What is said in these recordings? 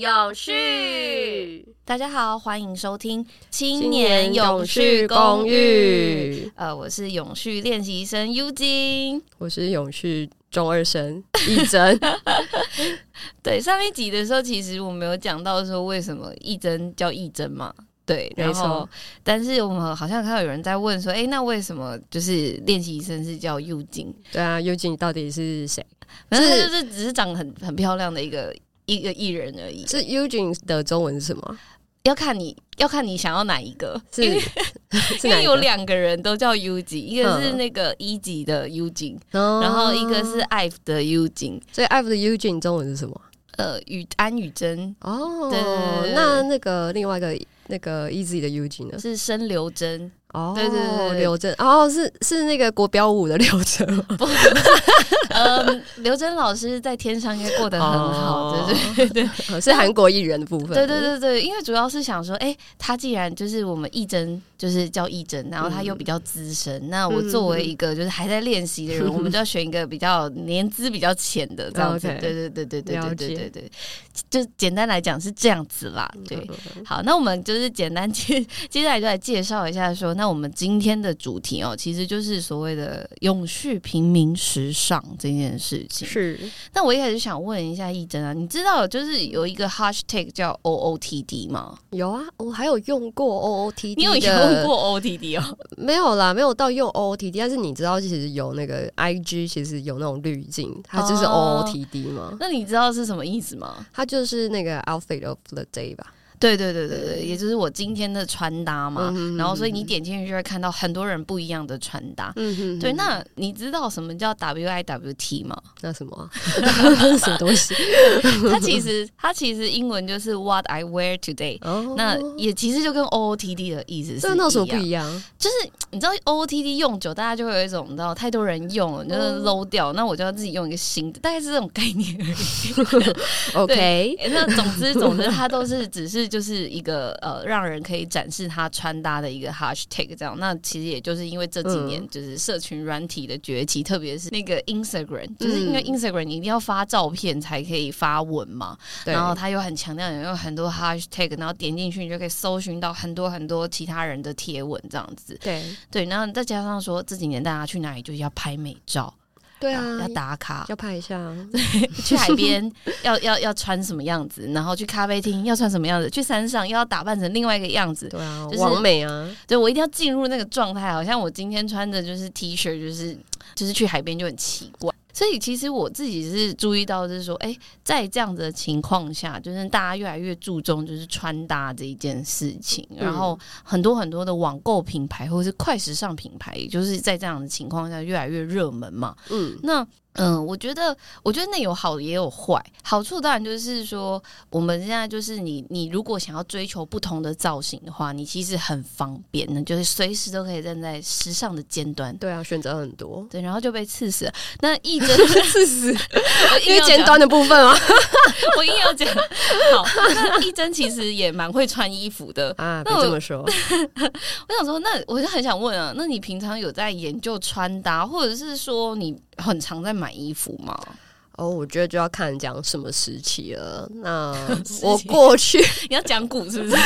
永续。大家好，欢迎收听青青年年永永续续公公寓寓。呃，我是永续练习生 U 金。我是永续中二生一真，对，上一集的时候，其实我没有讲到说为什么一真叫一真嘛。对，然后没错，但是我们好像看到有人在问说，哎、那为什么就是练习生是叫 U 金？对啊，幽静到底是谁？然后他是就是只是长得很很漂亮的一个一个艺人而已。是 Eugene 的中文是什么？要看你要看你想要哪一个，是因为 是因？有两个人都叫 U 级，一个是嗯那个一级的哦然后一个是 IVE 的 U 金，所以 F 的 Eugene 中文是什么？呃，雨安雨珍哦，那那个另外一个那个 Easy 的 Eugene 呢？是申刘真，哦，对对对对。刘真，哦，是是那个国标舞的刘真吗，呃，刘真老师在天上应该过得很好，哦。对对对 哦是韩国艺人的部分。对对对对，因为主要是想说，哎、他既然就是我们艺真就是叫艺真，然后他又比较资深，那我作为一个就是还在练习的人，我们就要选一个比较年资比较浅的这样子。对对对对对对对对对，就简单来讲是这样子啦。对，好，那我们就是简单接接下来就来介绍一下说，那我们今天的主题哦，其实就是所谓的永续平民时尚这件事情。是那我一开始想问一下义珍啊，你知道就是有一个 hashtag 叫 OOTD 吗？有啊，我还有用过 OOTD，你有用过 OOTD 哦？没有啦，没有到用 OOTD，但是你知道其实有那个 IG，其实有那种滤镜，它就是哦 OOTD 吗？那你知道是什么意思吗？它就是那个 outfit of the day 吧？对对对对对，也就是我今天的穿搭嘛。嗯然后，所以你点进去就会看到很多人不一样的穿搭。嗯哼对，那你知道什么叫 WIWT 吗？那什么啊、什么东西？它其实它其实英文就是 What I wear today。哦，那也其实就跟 OOTD 的意思是这那有什么不一样？就是你知道 OOTD 用久，大家就会有一种你知道太多人用了，就是哦 low 掉，那我就要自己用一个新的，大概是这种概念而已。OK，欸那总之总之，它都是只是就是一个呃，让人可以展示他穿搭的一个 hashtag 这样。那其实也就是因为这几年嗯。就是社群软体的崛起，特别是那个 Instagram，就是因为嗯 Instagram 你一定要发照片才可以发文嘛，对。然后他又很强调有很多 hashtag，然后点进去你就可以搜寻到很多很多其他人的贴文这样子。对。对，然后再加上说这几年大家去哪里就是要拍美照，对啊，要打卡，要拍一下，去海边 要要要穿什么样子，然后去咖啡厅要穿什么样子，去山上又要打扮成另外一个样子。对啊，就是完美啊，对我一定要进入那个状态，好像我今天穿的就是 T 恤，就是就是去海边就很奇怪。所以其实我自己是注意到，就是说，哎、在这样子的情况下，就是大家越来越注重就是穿搭这一件事情，然后很多很多的网购品牌或者是快时尚品牌，也就是在这样的情况下越来越热门嘛。嗯，那嗯，我觉得，我觉得那有好也有坏。好处当然就是说，我们现在就是你，你如果想要追求不同的造型的话，你其实很方便的，就是随时都可以站在时尚的尖端。对啊，选择很多，对，然后就被刺死了。那 一针刺死，因为尖端的部分啊，我硬要讲好。那一针其实也蛮会穿衣服的。啊，那这么说，我想说，那我就很想问啊，那你平常有在研究穿搭，或者是说你很常在买衣服吗？哦，我觉得就要看讲什么时期了。那 我过去，你要讲古是不是？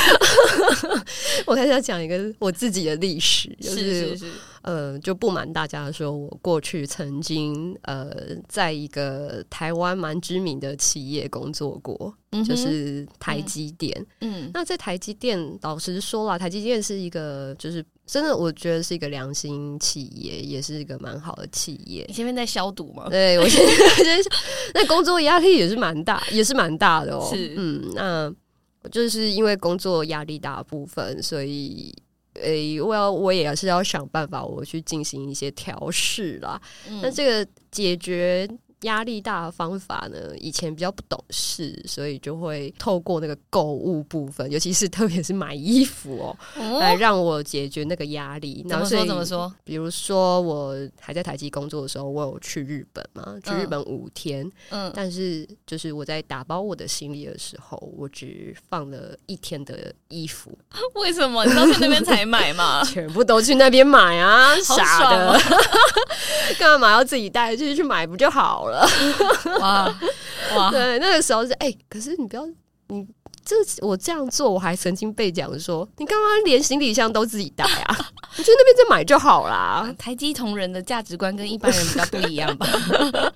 我开始要讲一个我自己的历史，就是是是。呃，就不瞒大家说，我过去曾经呃，在一个台湾蛮知名的企业工作过，嗯就是台积电。嗯那在台积电，老实说啦，台积电是一个，就是真的，我觉得是一个良心企业，也是一个蛮好的企业你。前面在消毒吗？对我现在就是，那工作压力也是蛮大，也是蛮大的哦。是嗯，那就是因为工作压力大部分，所以。诶、我要我也是要想办法，我去进行一些调试啦。嗯那这个解决压力大的方法呢，以前比较不懂事，所以就会透过那个购物部分，尤其是特别是买衣服哦，来哦，让我解决那个压力。怎么说怎么说？比如说我还在台积工作的时候，我有去日本嘛，去日嗯本五天，嗯，但是就是我在打包我的行李的时候，我只放了一天的衣服，为什么你都去那边才买嘛？全部都去那边买啊，傻的 干嘛要自己带？就是去买不就好了。哇 哇，对，那个时候是哎、可是你不要你。这我这样做，我还曾经被讲说，你干嘛连行李箱都自己带啊？你去那边再买就好啦。台积同仁的价值观跟一般人比较不一样吧？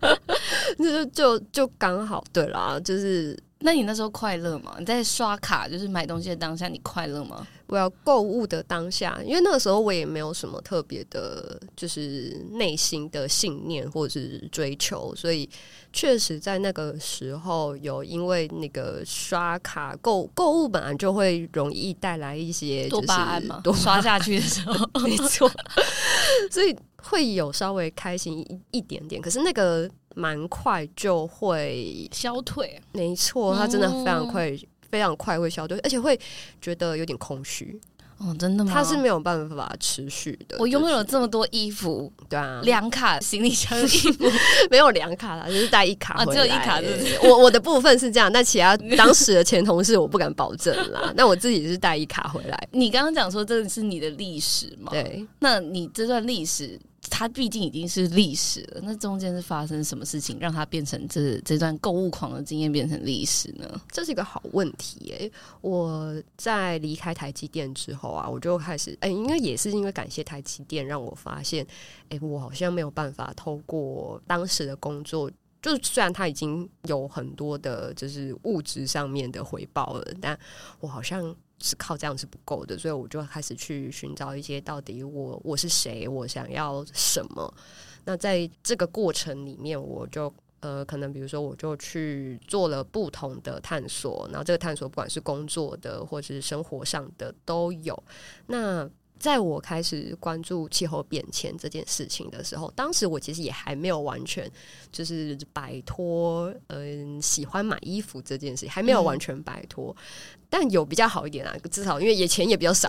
就就就刚好对啦，就是那你那时候快乐吗？你在刷卡就是买东西的当下，你快乐吗？我要购物的当下，因为那个时候我也没有什么特别的，就是内心的信念或者是追求，所以确实在那个时候有因为那个刷卡购购物本来就会容易带来一些多就是巴胺嘛，多刷下去的时候，没错，所以会有稍微开心一一点点，可是那个蛮快就会，消退。没错，它真的非常快。非常快会消退，而且会觉得有点空虚，哦，真的吗？它是没有办法持续的。我拥有就是这么多衣服，对啊，两卡行李箱的衣服，没有两卡啦，就是带一卡啊。只有一卡是我我的部分是这样，但其他当时的前同事我不敢保证啦。那我自己是带一卡回来。你刚刚讲说这是你的历史嘛？，对，那你这段历史，它毕竟已经是历史了，那中间是发生什么事情让它变成这这段购物狂的经验变成历史呢？这是一个好问题耶、我在离开台积电之后啊，我就开始，哎、应该也是因为感谢台积电，让我发现，哎、我好像没有办法透过当时的工作。就虽然他已经有很多的，就是物质上面的回报了，但我好像是靠这样是不够的，所以我就开始去寻找一些到底我我是谁，我想要什么。那在这个过程里面，我就呃，可能比如说，我就去做了不同的探索，然后这个探索不管是工作的或者是生活上的都有。那在我开始关注气候变迁这件事情的时候，当时我其实也还没有完全就是摆脱嗯、喜欢买衣服这件事情，还没有完全摆脱，但有比较好一点啊，至少因为也钱也比较少，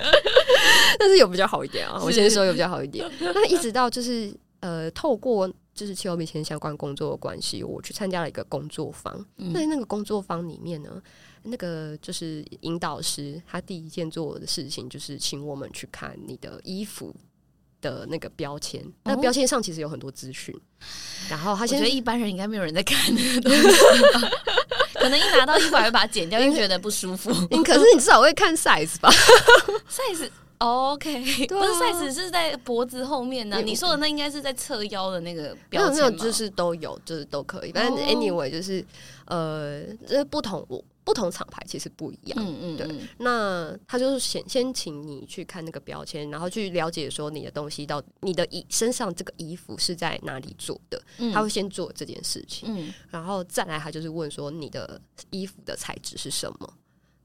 但是有比较好一点啊。我先说有比较好一点，那一直到就是呃，透过就是气候变迁相关工作的关系，我去参加了一个工作坊。嗯。那那个工作坊里面呢，那个就是引导师，他第一件做的事情就是请我们去看你的衣服的那个标签。那标签上其实有很多资讯，然后他觉得一般人应该没有人在看那个东西，可能一拿到衣服还会把它剪掉，因为觉得不舒服。你可是你至少会看 size 吧？size OK，啊不是 size 是在脖子后面呢、你你说的那应该是在侧腰的那个没有没有，就是都有，就是都可以。反正哦 anyway 就是呃，这不同我不同厂牌其实不一样。对嗯嗯对，那他就是先先请你去看那个标签，然后去了解说你的东西到你的衣身上这个衣服是在哪里做的，嗯他会先做这件事情，嗯然后再来他就是问说你的衣服的材质是什么。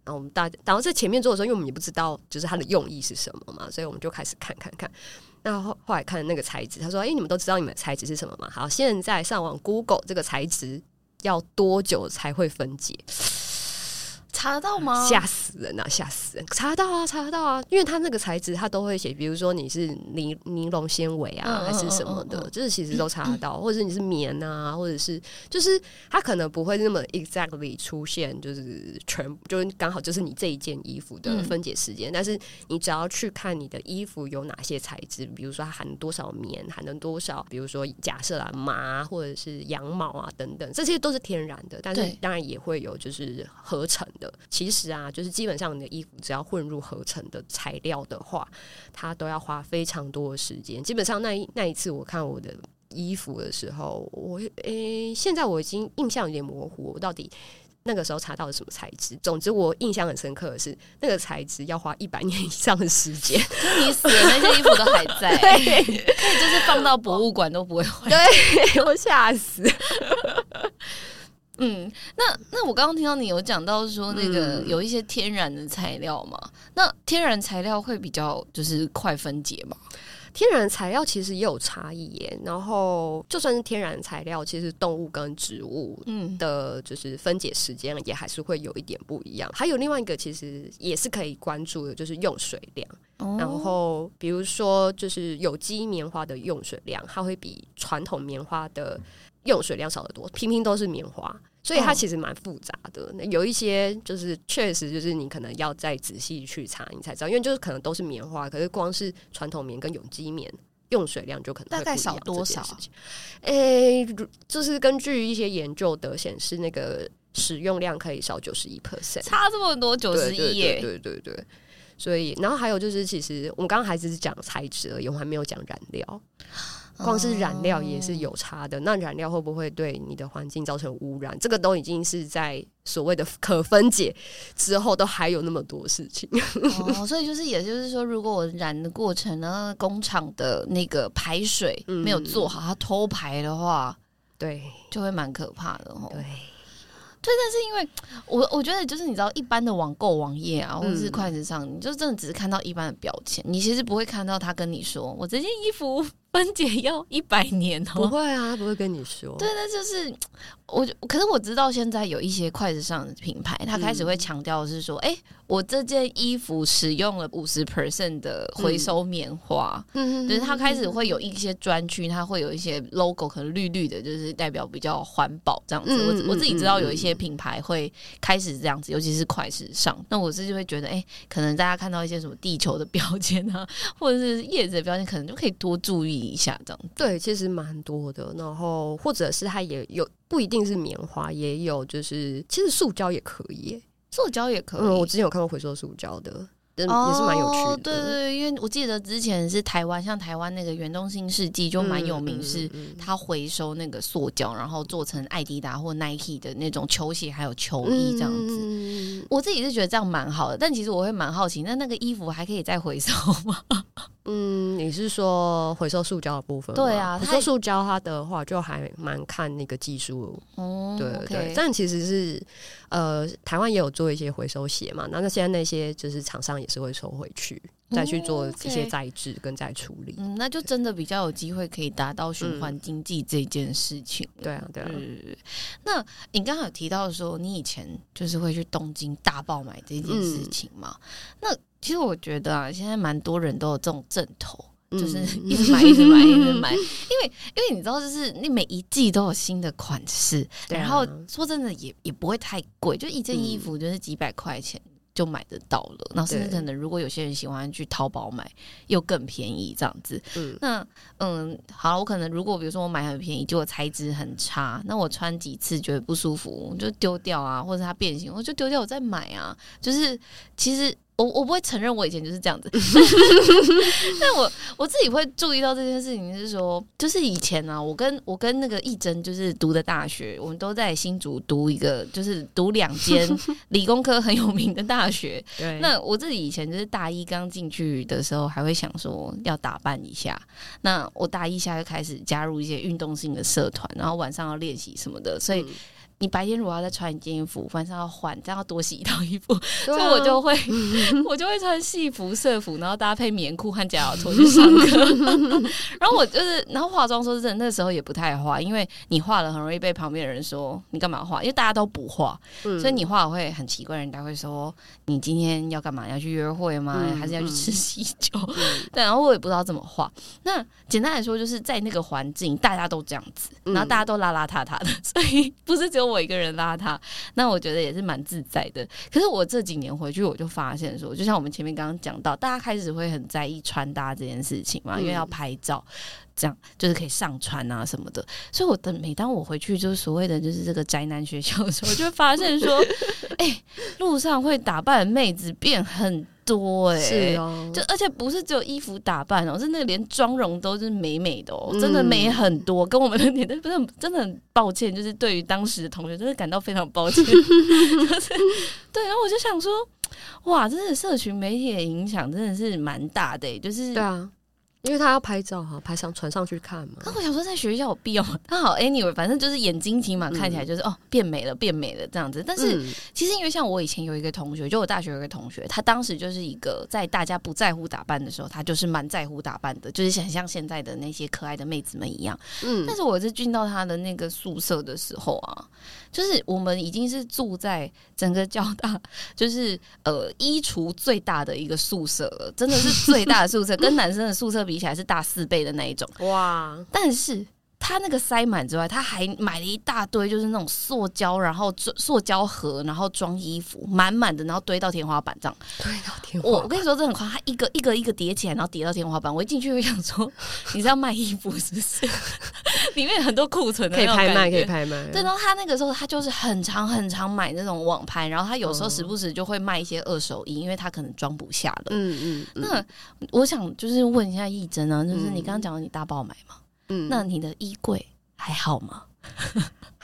然后我们大，然后在前面做的时候，因为我们也不知道就是它的用意是什么嘛，所以我们就开始看看看。那后后来看那个材质，他说：“哎、你们都知道你们的材质是什么吗？好，现在上网 Google 这个材质要多久才会分解？查得到吗？吓死人啊！吓死人！查得到啊，查得到啊，因为它那个材质它都会写，比如说你是尼尼龙纤维啊，嗯还是什么的，就是其实都查得到，或者是你是棉啊，或者是就是它可能不会那么 exactly 出现，就是全就是刚好就是你这一件衣服的嗯分解时间，但是你只要去看你的衣服有哪些材质，比如说它含多少棉，含了多少，比如说假设啊麻或者是羊毛啊等等，这些都是天然的，但是当然也会有就是合成的。其实啊，就是基本上你的衣服只要混入合成的材料的话，它都要花非常多的时间。基本上那一那一次我看我的衣服的时候，我诶、现在我已经印象有点模糊，我到底。那个时候查到了什么材质？总之，我印象很深刻的是，那个材质要花一百年以上的时间。就你死了，那些衣服都还在，可以就是放到博物馆都不会坏。对我吓死。嗯，那那我刚刚听到你有讲到说那个嗯有一些天然的材料嘛，那天然材料会比较就是快分解嘛？天然材料其实也有差异耶。然后，就算是天然材料，其实动物跟植物嗯，的就是分解时间也还是会有一点不一样。还有另外一个，其实也是可以关注的，就是用水量。哦然后，比如说，就是有机棉花的用水量，它会比传统棉花的用水量少得多。拼拼都是棉花，所以它哦其实蛮复杂的。那有一些就是确实就是你可能要再仔细去查，你才知道，因为就是可能都是棉花，可是光是传统棉跟有机棉。用水量就可能大概少多少诶、如就是根据一些研究的显示，那个使用量可以少九十一 percent，差这么多，九十一耶，对对对对。所以，然后还有就是，其实我们刚刚还只是讲材质而已，我们还没有讲燃料。光是染料也是有差的。那染料会不会对你的环境造成污染？这个都已经是在所谓的可分解之后，都还有那么多事情。哦，所以就是，也就是说，如果我染的过程呢，工厂的那个排水嗯没有做好，它偷排的话，对就会蛮可怕的哦。对，但是因为我我觉得就是你知道，一般的网购网页啊，或者是嗯快时尚，你就真的只是看到一般的标签，你其实不会看到他跟你说，我这件衣服分解要一百年哦 不哦。会啊，不会跟你说。对，那就是我，可是我知道现在有一些快时尚的品牌，它开始会强调是说，哎、我这件衣服使用了五十 percent 的回收棉花，嗯就是它开始会有一些专区，它会有一些 logo，可能绿绿的，就是代表比较环保这样子。嗯嗯我我自己知道有一些嗯嗯品牌会开始这样子，尤其是快时尚。那我自己会觉得，哎、可能大家看到一些什么地球的标签啊，或者是叶子的标签，可能就可以多注意一下这样子。对，其实蛮多的。然后或者是它也有不一定是棉花，也有就是其实塑胶也可以。塑胶也可以，嗯，我之前有看过回收塑胶的，但也是蛮有趣的。哦。对对对，因为我记得之前是台湾，像台湾那个远东新世纪就蛮有名，是嗯嗯嗯它回收那个塑胶，然后做成艾迪达或 Nike 的那种球鞋还有球衣这样子。嗯我自己是觉得这样蛮好的，但其实我会蛮好奇，那那个衣服还可以再回收吗？嗯，你是说回收塑胶的部分？对啊回收塑胶它的话就还蛮看那个技术，哦对对对。但其实是呃，台湾也有做一些回收鞋嘛，那那现在那些就是厂商也是会收回去，再去做哦一些再制跟再处理。嗯，那就真的比较有机会可以达到循环经济这件事情。对啊，对啊，嗯，那你刚刚有提到说你以前就是会去东京大爆买这件事情嘛？那其实我觉得啊，现在蛮多人都有这种阵头。就是嗯一直买，一直买，一直买，因为因为你知道，就是你每一季都有新的款式，然后说真的也也不会太贵，就一件衣嗯服就是几百块钱就买得到了。然后甚至可能如果有些人喜欢去淘宝买，又更便宜这样子。嗯那嗯，好，我可能如果比如说我买很便宜，结果材质很差，那我穿几次觉得不舒服，我就丢掉啊，或者它变形，我就丢掉，我再买啊。就是其实我我不会承认我以前就是这样子，但我我自己会注意到这件事情，是说，就是以前呢、啊，我跟我跟那个义珍就是读的大学，我们都在新竹读一个，就是读两间理工科很有名的大学，对，那我自己以前就是大一刚进去的时候，还会想说要打扮一下。那我大一下就开始加入一些运动性的社团，然后晚上要练习什么的。所以嗯你白天如果要再穿一件衣服，晚上要换，这样要多洗一套衣服，所以我就会 我就会穿戏服、社服，然后搭配棉裤和假脚拖去上课。然后我就是，然后化妆说真的，那时候也不太化，因为你化了很容易被旁边的人说你干嘛化，因为大家都不化。嗯所以你化会很奇怪，人家会说你今天要干嘛？要去约会吗？嗯还是要去吃喜酒？嗯对，然后我也不知道怎么化。那简单来说，就是在那个环境，大家都这样子，嗯然后大家都邋邋遢遢的，所以不是只有我一个人拉他。那我觉得也是蛮自在的。可是我这几年回去，我就发现说，就像我们前面刚刚讲到，大家开始会很在意穿搭这件事情嘛，因为要拍照。这样就是可以上传啊什么的，所以我的每当我回去就是所谓的就是这个宅男学校的时候，我就会发现说，哎、路上会打扮的妹子变很多哎、是哦，就而且不是只有衣服打扮哦，是那个连妆容都是美美的哦，嗯。真的美很多，跟我们的年代不是很真的很抱歉，就是对于当时的同学真的感到非常抱歉，就是对，然后我就想说，哇，真的社群媒体的影响真的是蛮大的、欸，就是对啊，因为他要拍照哈，拍上传上去看嘛。那我想说，在学校有必要吗？那好，anyway，反正就是眼睛起码看起来就是、哦变美了，变美了这样子。但是、嗯其实因为像我以前有一个同学，就我大学有一个同学，他当时就是一个在大家不在乎打扮的时候，他就是蛮在乎打扮的，就是很像现在的那些可爱的妹子们一样。嗯但是我是进到他的那个宿舍的时候啊，就是我们已经是住在整个交大，就是呃衣橱最大的一个宿舍了，真的是最大的宿舍，跟男生的宿舍比起来是大四倍的那一种。哇，但是他他那个塞满之外，他还买了一大堆，就是那种塑胶，然后塑胶盒，然后装衣服，满满的，然后堆到天花板上。堆到天花我我跟你说，这很夸张，他一个一个一个叠起来，然后叠到天花板。我一进去，我想说，你是要卖衣服是不是？里面很多库存的，可以拍卖，可以拍卖。对，然后他那个时候他就是很常很常买那种网拍，然后他有时候时不时就会卖一些二手衣，因为他可能装不下了。嗯嗯。那我想就是问一下易真啊，就是你刚刚讲的你大爆买吗？嗯。那你的衣柜还好吗？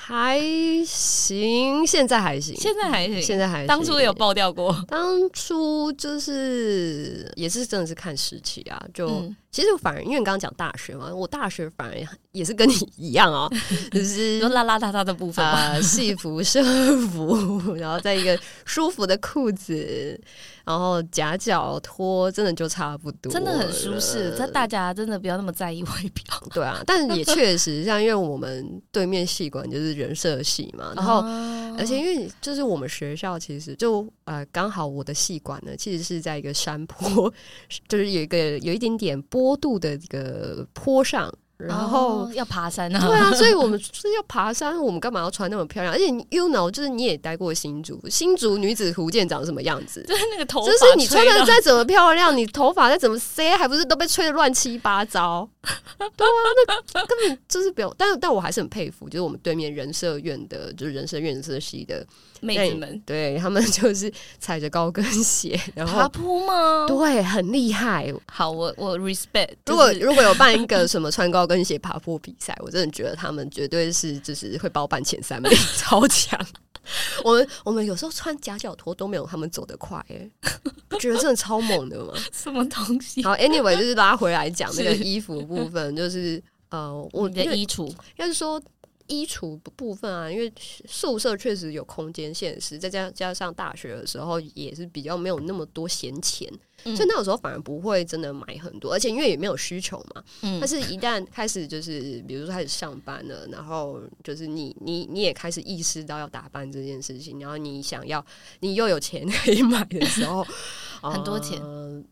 还行，现在还行，现在还行，现在还。当初有爆掉过，当初就是也是真的是看时期啊，就其实反而因为你刚刚讲大学嘛，我大学反而也是跟你一样哦，就是邋邋遢遢的部分啊，戏服、社服，然后在一个舒服的裤子。然后夹脚拖真的就差不多，真的很舒适。这大家真的不要那么在意外表。对啊，但也确实，像因为我们对面戏馆就是人设系嘛，然后而且因为就是我们学校其实就呃刚好我的系馆呢，其实是在一个山坡，就是有一个有一点点坡度的这个坡上。然后要爬山啊，对啊，所以我们 是要爬山，我们干嘛要穿那么漂亮？而且 you know，就是你也待过新竹，新竹女子图鉴长什么样子？就是那个头发，就是你穿的再怎么漂亮，你头发再怎么塞，还不是都被吹的乱七八糟？对啊，那根本就是不用。但但我还是很佩服，就是我们对面人社院的，就是人社院社系的。妹子们，对他们 就是踩着高跟鞋，然后爬坡吗？对，很厉害。好，我我 respect。如果如果有办一个什么穿高跟鞋爬坡比赛，我真的觉得他们绝对是就是会包办前三名，超强。我们我们有时候穿夹脚拖都没有他们走得快，哎，觉得真的超猛的吗？什么东西？好，anyway，就是拉回来讲那个衣服部分，就是呃，我的衣橱，要是说。衣橱部分啊，因为宿舍确实有空间限制，再加加上大学的时候也是比较没有那么多闲钱，所以那个时候反而不会真的买很多，而且因为也没有需求嘛。嗯，但是一旦开始就是比如说开始上班了，然后就是你你你也开始意识到要打扮这件事情，然后你想要你又有钱可以买的时候，很多钱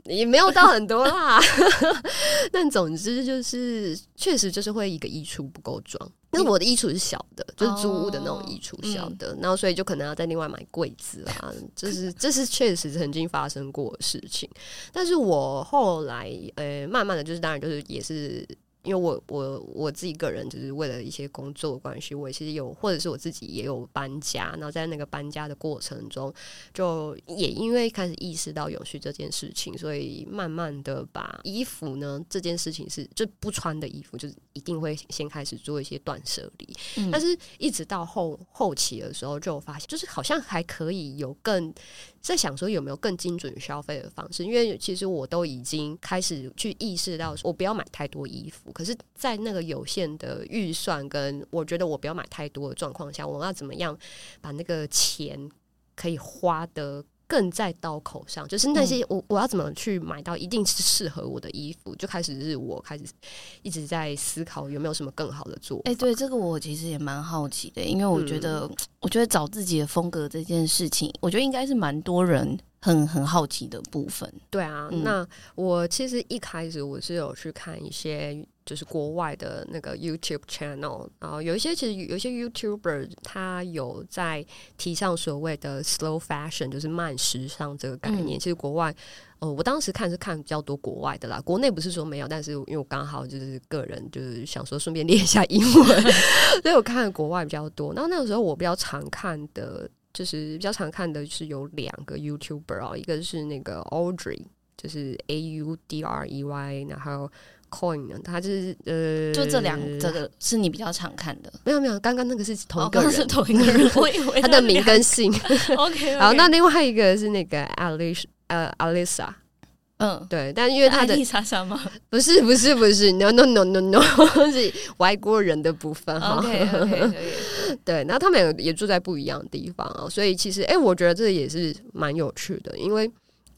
也没有到很多啦。但总之就是确实就是会一个衣橱不够装。因为我的衣橱是小的，就是租屋的那种衣橱小的，然后所以就可能要再另外买柜子啊，就是这是确实曾经发生过的事情。但是我后来呃，慢慢的就是当然就是也是。因为我我我自己个人就是为了一些工作关系，我其实有或者是我自己也有搬家，然后在那个搬家的过程中，就也因为开始意识到永续这件事情，所以慢慢的把衣服呢这件事情是就不穿的衣服，就是一定会先开始做一些断舍离。但是一直到后后期的时候，就发现就是好像还可以有更。在想说有没有更精准消费的方式，因为其实我都已经开始去意识到，我不要买太多衣服。可是，在那个有限的预算跟我觉得我不要买太多的状况下，我要怎么样把那个钱可以花的？更在刀口上，就是那些我我要怎么去买到一定是适合我的衣服，就开始是我开始一直在思考有没有什么更好的做。哎，对这个我其实也蛮好奇的，因为我觉得我觉得找自己的风格这件事情，我觉得应该是蛮多人很很好奇的部分。对啊，那我其实一开始我是有去看一些。就是国外的那个 YouTube channel，然后有一些其实有一些 YouTuber 他有在提倡所谓的 slow fashion，就是慢时尚这个概念。其实国外，呃，我当时看是看比较多国外的啦，国内不是说没有，但是因为我刚好就是个人就是想说顺便练一下英文，所以我看国外比较多。然后那个时候我比较常看的，就是比较常看的是有两个 YouTuber 哦，一个是那个 Audrey，就是 A U D R E Y，然后。Coin 呢？他就是呃，就这两这个是你比较常看的？没有没有，刚刚那个是同一个人，是同一个人。我以为 他的名跟姓。OK，好，那另外一个是那个 Alice 呃 Alisa，嗯，对，但因为他的莎莎吗？不是不是不是，no no no no no，是外国人的部分。OK OK，对，然后他们也也住在不一样的地方啊，所以其实哎，我觉得这也是蛮有趣的，因为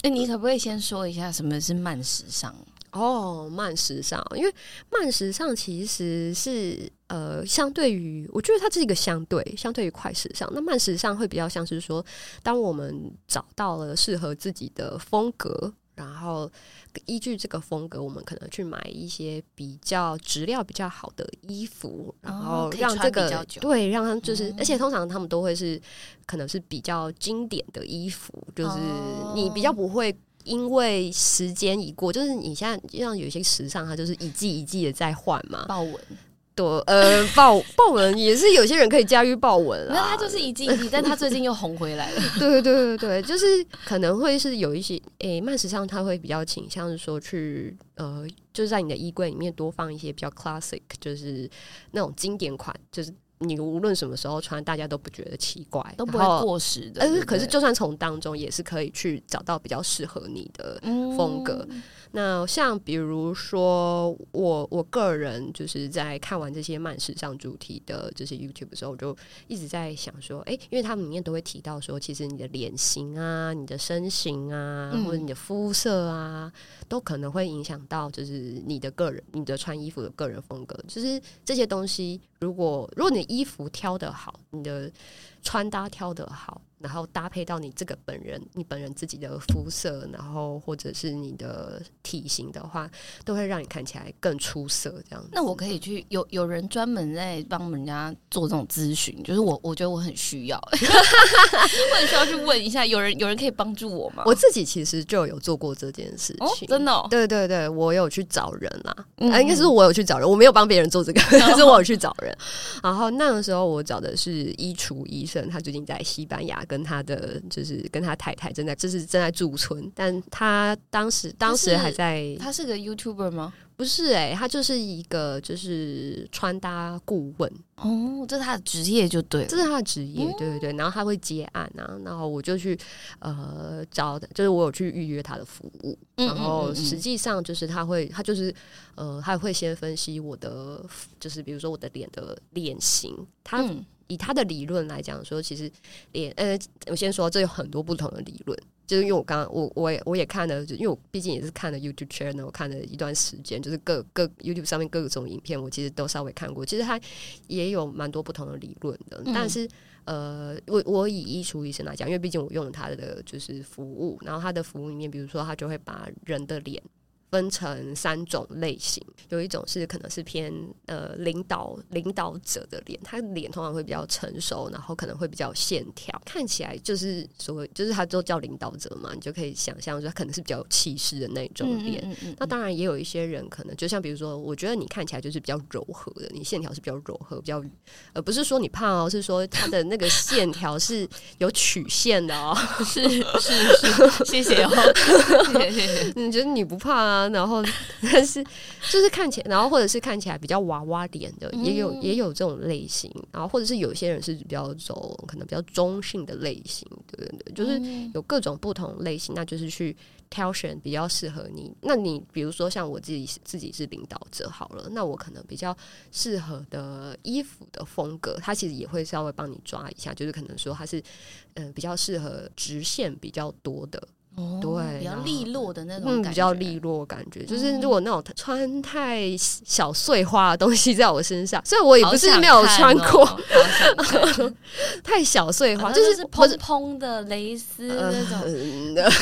哎，你可不可以先说一下什么是慢时尚？哦，慢时尚，因为慢时尚其实是呃，相对于我觉得它是一个相对，相对于快时尚。那慢时尚会比较像是说，当我们找到了适合自己的风格，然后依据这个风格，我们可能去买一些比较质量比较好的衣服，然后让这个对让他就是，而且通常他们都会是可能是比较经典的衣服，就是你比较不会因为时间已过，就是你现在像有些时尚，它就是一季一季的在换嘛，豹纹。对，呃，豹 豹纹也是有些人可以驾驭豹纹啊。那它就是一季一季，但它最近又红回来了。对对对对对，就是可能会是有一些诶，慢时尚它会比较倾向是说去呃，就是在你的衣柜里面多放一些比较 classic，就是那种经典款，就是你无论什么时候穿，大家都不觉得奇怪，都不会过时的。呃，可是就算从当中也是可以去找到比较适合你的风格。那像比如说我我个人就是在看完这些慢时尚主题的这些 YouTube 的时候，我就一直在想说，哎，因为他们里面都会提到说，其实你的脸型啊、你的身形啊，或者你的肤色啊，都可能会影响到就是你的个人、你的穿衣服的个人风格。就是这些东西，如果如果你的衣服挑得好，你的穿搭挑得好。然后搭配到你这个本人，你本人自己的肤色，然后或者是你的体型的话，都会让你看起来更出色。这样，那我可以去有有人专门在帮人家做这种咨询，就是我我觉得我很需要，我很需要去问一下，有人有人可以帮助我吗？我自己其实就有做过这件事情，真的，对对对，我有去找人啦，啊，应该是我有去找人，我没有帮别人做这个，是我有去找人。然后那个时候我找的是衣橱医生，他最近在西班牙。跟他的就是跟他太太正在就是正在驻村，但他当时当时还在。他是个 YouTuber 吗？不是哎，他就是一个就是穿搭顾问哦，这是他的职业就对，这是他的职业，对对对。然后他会接案啊，然后我就去呃找，就是我有去预约他的服务，然后实际上就是他会，他就是呃他会先分析我的，就是比如说我的脸的脸型，他。以他的理论来讲，说其实脸呃，我先说这有很多不同的理论，就是因为我刚刚我我也我也看了，因为我毕竟也是看了 YouTube channel，我看了一段时间，就是各各 YouTube 上面各种影片，我其实都稍微看过。其实他也有蛮多不同的理论的，但是呃，我我以医厨医生来讲，因为毕竟我用了他的就是服务，然后他的服务里面，比如说他就会把人的脸。分成三种类型，有一种是可能是偏呃领导领导者的脸，他脸通常会比较成熟，然后可能会比较线条，看起来就是所谓就是他都叫领导者嘛，你就可以想象说他可能是比较有气势的那种脸。那当然也有一些人可能就像比如说，我觉得你看起来就是比较柔和的，你线条是比较柔和，比较呃不是说你胖哦，是说他的那个线条是有曲线的哦，是是是，谢谢哦，谢 谢谢谢，你觉得你不胖啊？然后，但是就是看起来，然后或者是看起来比较娃娃脸的，也有也有这种类型。然后或者是有些人是比较走可能比较中性的类型，对对对，就是有各种不同类型，那就是去挑选比较适合你。那你比如说像我自己自己是领导者好了，那我可能比较适合的衣服的风格，它其实也会稍微帮你抓一下，就是可能说它是嗯比较适合直线比较多的。对，比较利落的那种，嗯，比较利落感觉，就是如果那种穿太小碎花的东西在我身上，所以我也不是没有穿过，太小碎花，就是蓬蓬的蕾丝那种。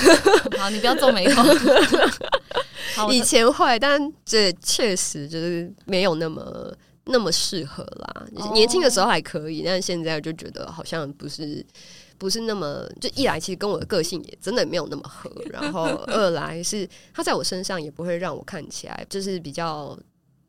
好，你不要皱眉头。以前会，但这确实就是没有那么那么适合啦。年轻的时候还可以，但是现在就觉得好像不是。不是那么，就一来其实跟我的个性也真的没有那么合，然后二来是他在我身上也不会让我看起来就是比较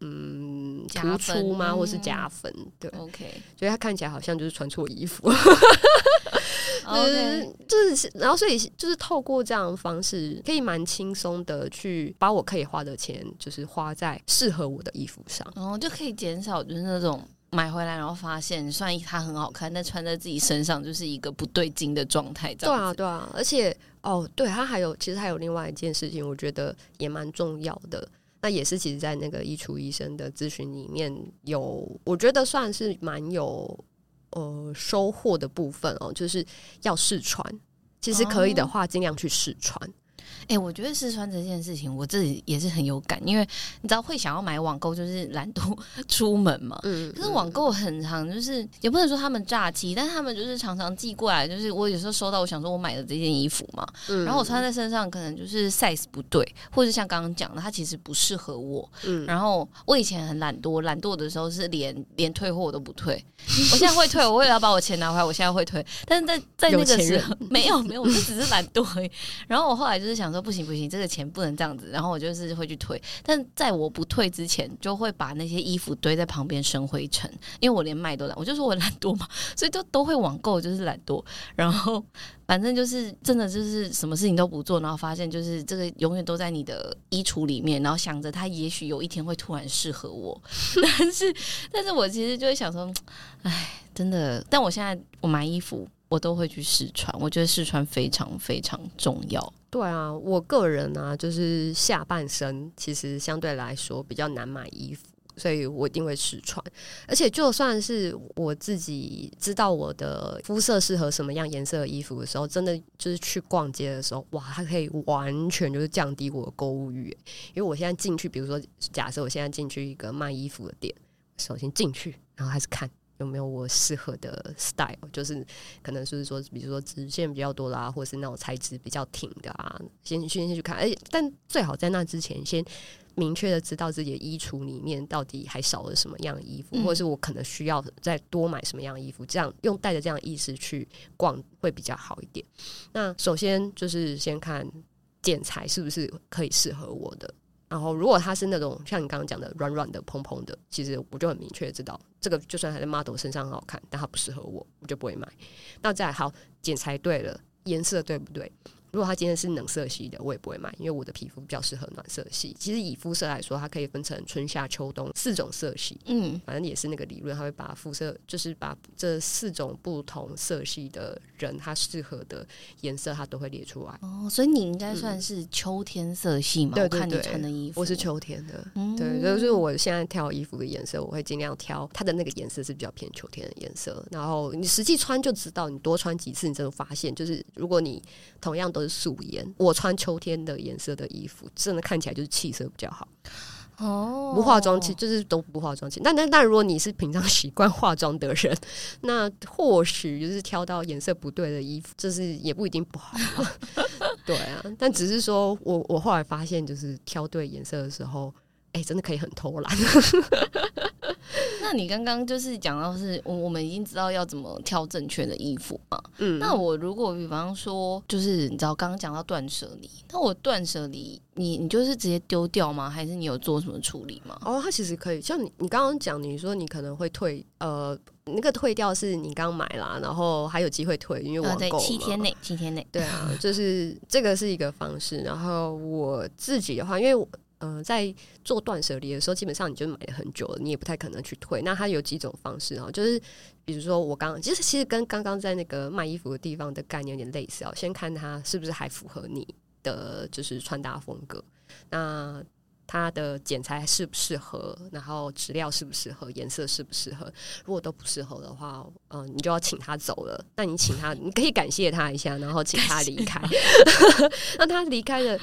嗯突出吗，或是加分？对，OK，所以他看起来好像就是穿错衣服，嗯，就是然后所以就是透过这样的方式，可以蛮轻松的去把我可以花的钱，就是花在适合我的衣服上，然后就可以减少就是那种。买回来，然后发现虽然它很好看，但穿在自己身上就是一个不对劲的状态。对啊，对啊，而且哦，对，它还有其实还有另外一件事情，我觉得也蛮重要的。那也是其实，在那个衣橱医生的咨询里面有，我觉得算是蛮有呃收获的部分哦，就是要试穿。其实可以的话，尽量去试穿。哎、我觉得试穿这件事情，我自己也是很有感，因为你知道会想要买网购，就是懒惰 出门嘛。嗯可是网购很常，就是也不能说他们诈欺，但他们就是常常寄过来，就是我有时候收到，我想说我买的这件衣服嘛，嗯然后我穿在身上可能就是 size 不对，或者像刚刚讲的，它其实不适合我。嗯然后我以前很懒惰，懒惰的时候是连连退货我都不退，我现在会退，我为了要把我钱拿回来，我现在会退。但是在在那个时候没有没有，我就只是懒惰而已。然后我后来就是想说，不行不行，这个钱不能这样子，然后我就是会去退。但在我不退之前，就会把那些衣服堆在旁边生灰尘，因为我连卖都懒，我就说我懒惰嘛，所以就都会网购，就是懒惰。然后反正就是真的就是什么事情都不做，然后发现就是这个永远都在你的衣橱里面，然后想着它也许有一天会突然适合我，但是但是我其实就会想说，哎，真的，但我现在我买衣服。我都会去试穿，我觉得试穿非常非常重要。对啊，我个人啊，就是下半身其实相对来说比较难买衣服。所以我一定会试穿，而且就算是我自己知道我的肤色适合什么样颜色的衣服的时候，真的就是去逛街的时候，哇，它可以完全就是降低我的购物欲。因为我现在进去，比如说假设我现在进去一个卖衣服的店，首先进去，然后开始看有没有我适合的 style，就是可能就是说，比如说直线比较多啦，或者是那种材质比较挺的啊，先先先去看。而且，但最好在那之前先明确的知道自己的衣橱里面到底还少了什么样的衣服，嗯或者是我可能需要再多买什么样的衣服，这样用带着这样的意识去逛会比较好一点。那首先就是先看剪裁是不是可以适合我的。然后，如果它是那种像你刚刚讲的软软的、蓬蓬的，其实我就很明确知道，这个就算还在 model 身上很好看，但它不适合我，我就不会买。那再好，剪裁对了，颜色对不对？如果它今天是冷色系的，我也不会买，因为我的皮肤比较适合暖色系。其实以肤色来说，它可以分成春夏秋冬四种色系，嗯，反正也是那个理论，它会把肤色，就是把这四种不同色系的人，他适合的颜色，它都会列出来。哦，所以你应该算是秋天色系嘛？我看你对对对穿的衣服，我是秋天的，嗯对，就是我现在挑衣服的颜色，我会尽量挑它的那个颜色是比较偏秋天的颜色。然后你实际穿就知道，你多穿几次，你真的发现，就是如果你同样都是素颜，我穿秋天的颜色的衣服，真的看起来就是气色比较好。哦，不化妆，其实就是都不化妆。其实，但但但如果你是平常习惯化妆的人，那或许就是挑到颜色不对的衣服，就是也不一定不好嘛。对啊，但只是说我我后来发现，就是挑对颜色的时候，哎、真的可以很偷懒。那你刚刚就是讲到是我我们已经知道要怎么挑正确的衣服嘛？嗯，那我如果比方说，就是你知道刚刚讲到断舍离，那我断舍离，你你就是直接丢掉吗？还是你有做什么处理吗？哦，它其实可以，像你你刚刚讲，你说你可能会退，呃，那个退掉是你刚买啦，然后还有机会退，因为呃，对网购，嘛七天内，七天内。对啊，就是这个是一个方式。然后我自己的话，因为嗯在做断舍离的时候，基本上你就买了很久了，你也不太可能去退。那它有几种方式啊，就是比如说我刚其实其实跟刚刚在那个卖衣服的地方的概念有点类似啊，先看它是不是还符合你的就是穿搭风格，那。它的剪裁适不适合，然后质料适不适合，颜色适不适合？如果都不适合的话，嗯、你就要请他走了。那你请他，你可以感谢他一下，然后请他离开。那他离开了，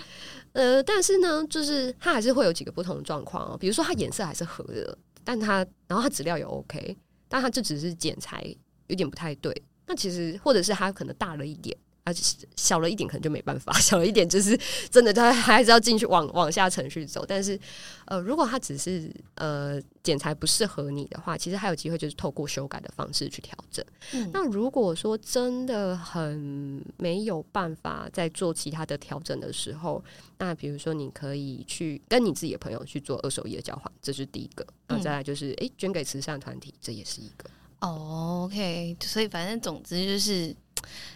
呃，但是呢，就是它还是会有几个不同的状况哦。比如说，它颜色还是合的，但它然后它质量也 OK，但它这只是剪裁有点不太对。那其实或者是它可能大了一点。啊，小了一点可能就没办法，小了一点就是真的，他还是要进去往往下程序走。但是，呃，如果他只是呃剪裁不适合你的话，其实还有机会就是透过修改的方式去调整。嗯那如果说真的很没有办法再做其他的调整的时候，那比如说你可以去跟你自己的朋友去做二手衣的交换，这是第一个。那嗯再来就是诶、捐给慈善团体，这也是一个。哦，OK，所以反正总之就是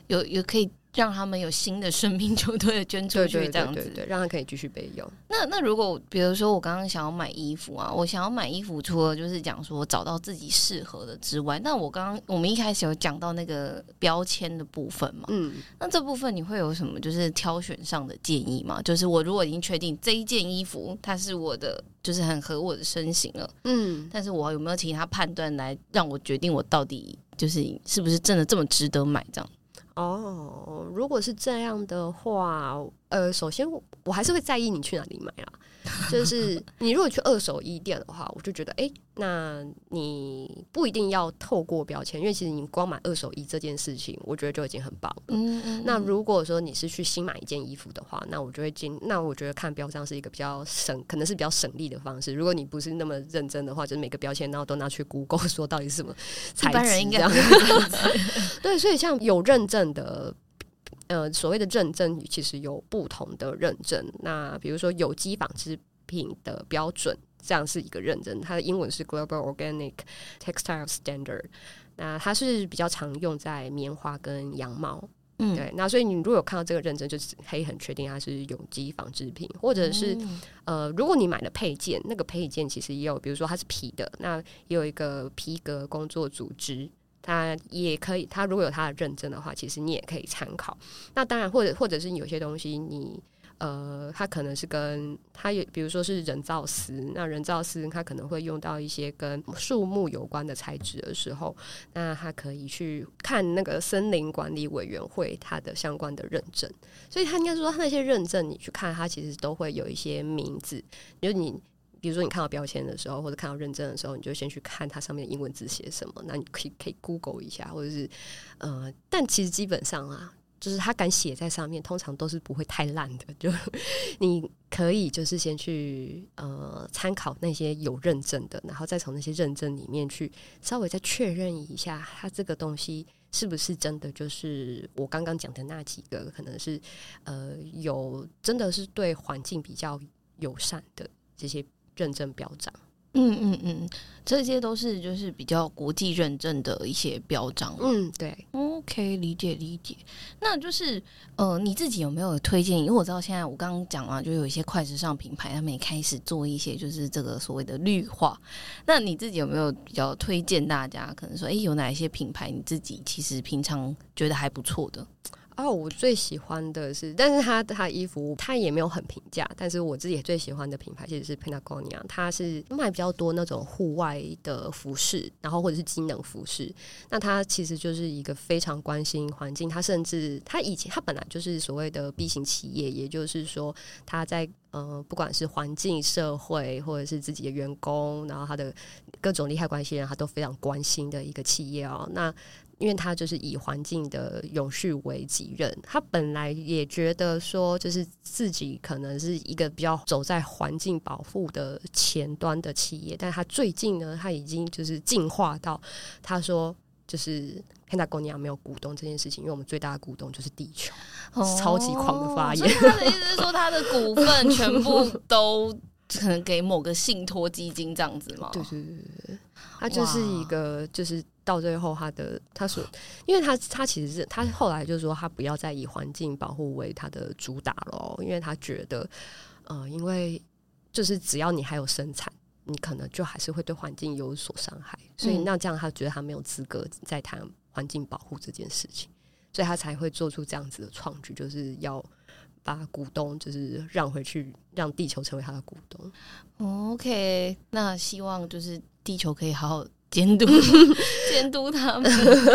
有有可以让他们有新的生命，就对了，捐出去这样子。对对对，让他可以继续备用。那那如果比如说我刚刚想要买衣服啊，我想要买衣服，除了就是讲说找到自己适合的之外，那我刚刚我们一开始有讲到那个标签的部分嘛，嗯，那这部分你会有什么就是挑选上的建议吗？就是我如果已经确定这一件衣服它是我的，就是很合我的身形了，嗯，但是我有没有其他判断来让我决定我到底就是是不是真的这么值得买这样？哦，如果是这样的话，呃，首先我还是会在意你去哪里买啦。就是你如果去二手衣店的话，我就觉得，哎，那你不一定要透过标签，因为其实你光买二手衣这件事情，我觉得就已经很棒了。嗯嗯。那如果说你是去新买一件衣服的话，那我就会进。那我觉得看标章是一个比较省，可能是比较省力的方式。如果你不是那么认真的话，就是每个标签然后都拿去 Google 说到底是什么材质这样。对，所以像有认证的。呃，所谓的认证其实有不同的认证。那比如说有机纺织品的标准，这样是一个认证，它的英文是 Global Organic Textile Standard。那它是比较常用在棉花跟羊毛。嗯，对。那所以你如果有看到这个认证，就是可以很确定它是有机纺织品，或者是呃，如果你买的配件，那个配件其实也有，比如说它是皮的，那也有一个皮革工作组织。它也可以，它如果有它的认证的话，其实你也可以参考。那当然，或者或者是有些东西，你呃，它可能是跟它有，比如说是人造丝，那人造丝它可能会用到一些跟树木有关的材质的时候，那它可以去看那个森林管理委员会它的相关的认证。所以它应该说，它那些认证你去看，它其实都会有一些名字，就你。比如说，你看到标签的时候，或者看到认证的时候，你就先去看它上面的英文字写什么。那你可以可以 Google 一下，或者是呃，但其实基本上啊，就是他敢写在上面，通常都是不会太烂的。就 你可以就是先去呃参考那些有认证的，然后再从那些认证里面去稍微再确认一下，它这个东西是不是真的就是我刚刚讲的那几个，可能是呃有真的是对环境比较友善的这些。认证标章，嗯嗯嗯，这些都是就是比较国际认证的一些标章，嗯，对，OK，理解理解。那就是呃，你自己有没有推荐？因为我知道现在我刚刚讲了，就有一些快时尚品牌，他们也开始做一些就是这个所谓的绿化。那你自己有没有比较推荐大家？可能说，哎，有哪一些品牌你自己其实平常觉得还不错的？哦，我最喜欢的是，但是他他衣服他也没有很平价，但是我自己最喜欢的品牌其实是 Patagonia，它是卖比较多那种户外的服饰，然后或者是机能服饰。那它其实就是一个非常关心环境，它甚至它以前它本来就是所谓的 B 型企业，也就是说它在呃不管是环境、社会或者是自己的员工，然后它的各种利害关系人，他都非常关心的一个企业哦。那因为他就是以环境的永续为己任，他本来也觉得说，就是自己可能是一个比较走在环境保护的前端的企业，但他最近呢，他已经就是进化到他说，就是佩纳公尼亚没有股东这件事情，因为我们最大的股东就是地球，超级狂的发言。他的意思是说，他的股份全部都可能给某个信托基金这样子吗？对对对对，他就是一个就是。到最后，他的他说，因为他他其实是他后来就是说，他不要再以环境保护为他的主打了，因为他觉得，呃，因为就是只要你还有生产，你可能就还是会对环境有所伤害，所以那这样他觉得他没有资格再谈环境保护这件事情，所以他才会做出这样子的创举，就是要把股东就是让回去，让地球成为他的股东。OK，那希望就是地球可以好好。监督 监督他们，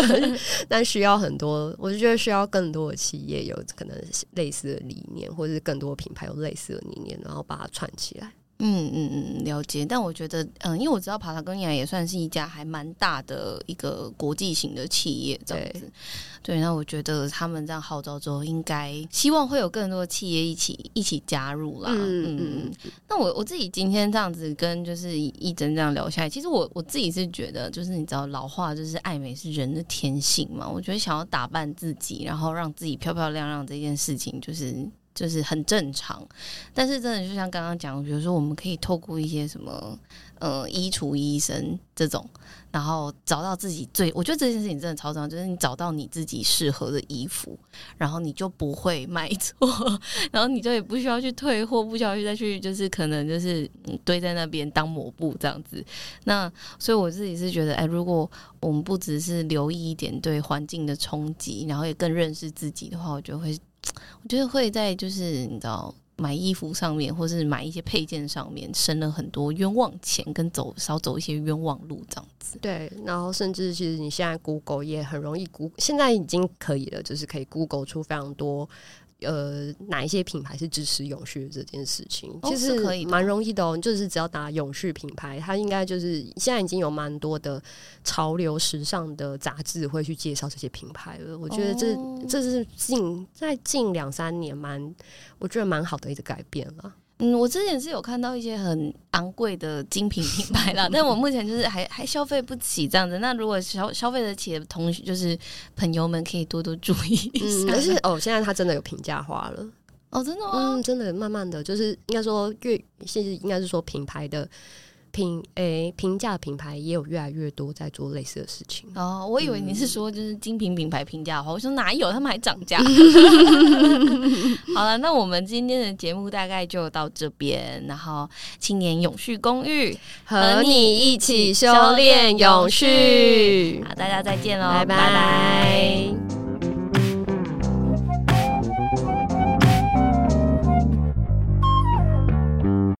但需要很多，我就觉得需要更多的企业有可能类似的理念，或者是更多品牌有类似的理念，然后把它串起来。嗯嗯嗯，了解。但我觉得，嗯，因为我知道帕塔哥尼亚也算是一家还蛮大的一个国际型的企业，这样子。对，那我觉得他们这样号召之后，应该希望会有更多的企业一起一起加入啦。嗯嗯嗯。那我我自己今天这样子跟就是一真这样聊下来，其实我我自己是觉得，就是你知道老话就是爱美是人的天性嘛。我觉得想要打扮自己，然后让自己漂漂亮亮这件事情，就是。就是很正常，但是真的就像刚刚讲，比如说我们可以透过一些什么呃衣橱医生这种，然后找到自己最，我觉得这件事情真的超重要，就是你找到你自己适合的衣服，然后你就不会买错，然后你就也不需要去退货，不需要去再去就是可能就是堆在那边当抹布这样子。那所以我自己是觉得，哎，如果我们不只是留意一点对环境的冲击，然后也更认识自己的话，我觉得会。我觉得会在就是你知道买衣服上面，或是买一些配件上面省了很多冤枉钱，跟走少走一些冤枉路这样子。对，然后甚至其实你现在 Google 也很容易，Google 现在已经可以了，就是可以 Google 出非常多。呃，哪一些品牌是支持永续这件事情？其实可以蛮容易的哦。就是只要打永续品牌，它应该就是现在已经有蛮多的潮流时尚的杂志会去介绍这些品牌了。我觉得这这是近在近两三年蛮，我觉得蛮好的一个改变了。嗯，我之前是有看到一些很昂贵的精品品牌啦，但我目前就是还还消费不起这样子。那如果消消费得起的同学，就是朋友们可以多多注意一下。但是哦，现在它真的有平价化了哦，真的吗？嗯，真的慢慢的就是应该说越现在应该是说品牌的。品诶，平价品牌也有越来越多在做类似的事情哦。我以为你是说就是精品品牌平价的话，我说哪有，他们还涨价。好了，那我们今天的节目大概就到这边。然后，青年永续公寓和你一起修炼永续。好，大家再见喽，拜拜。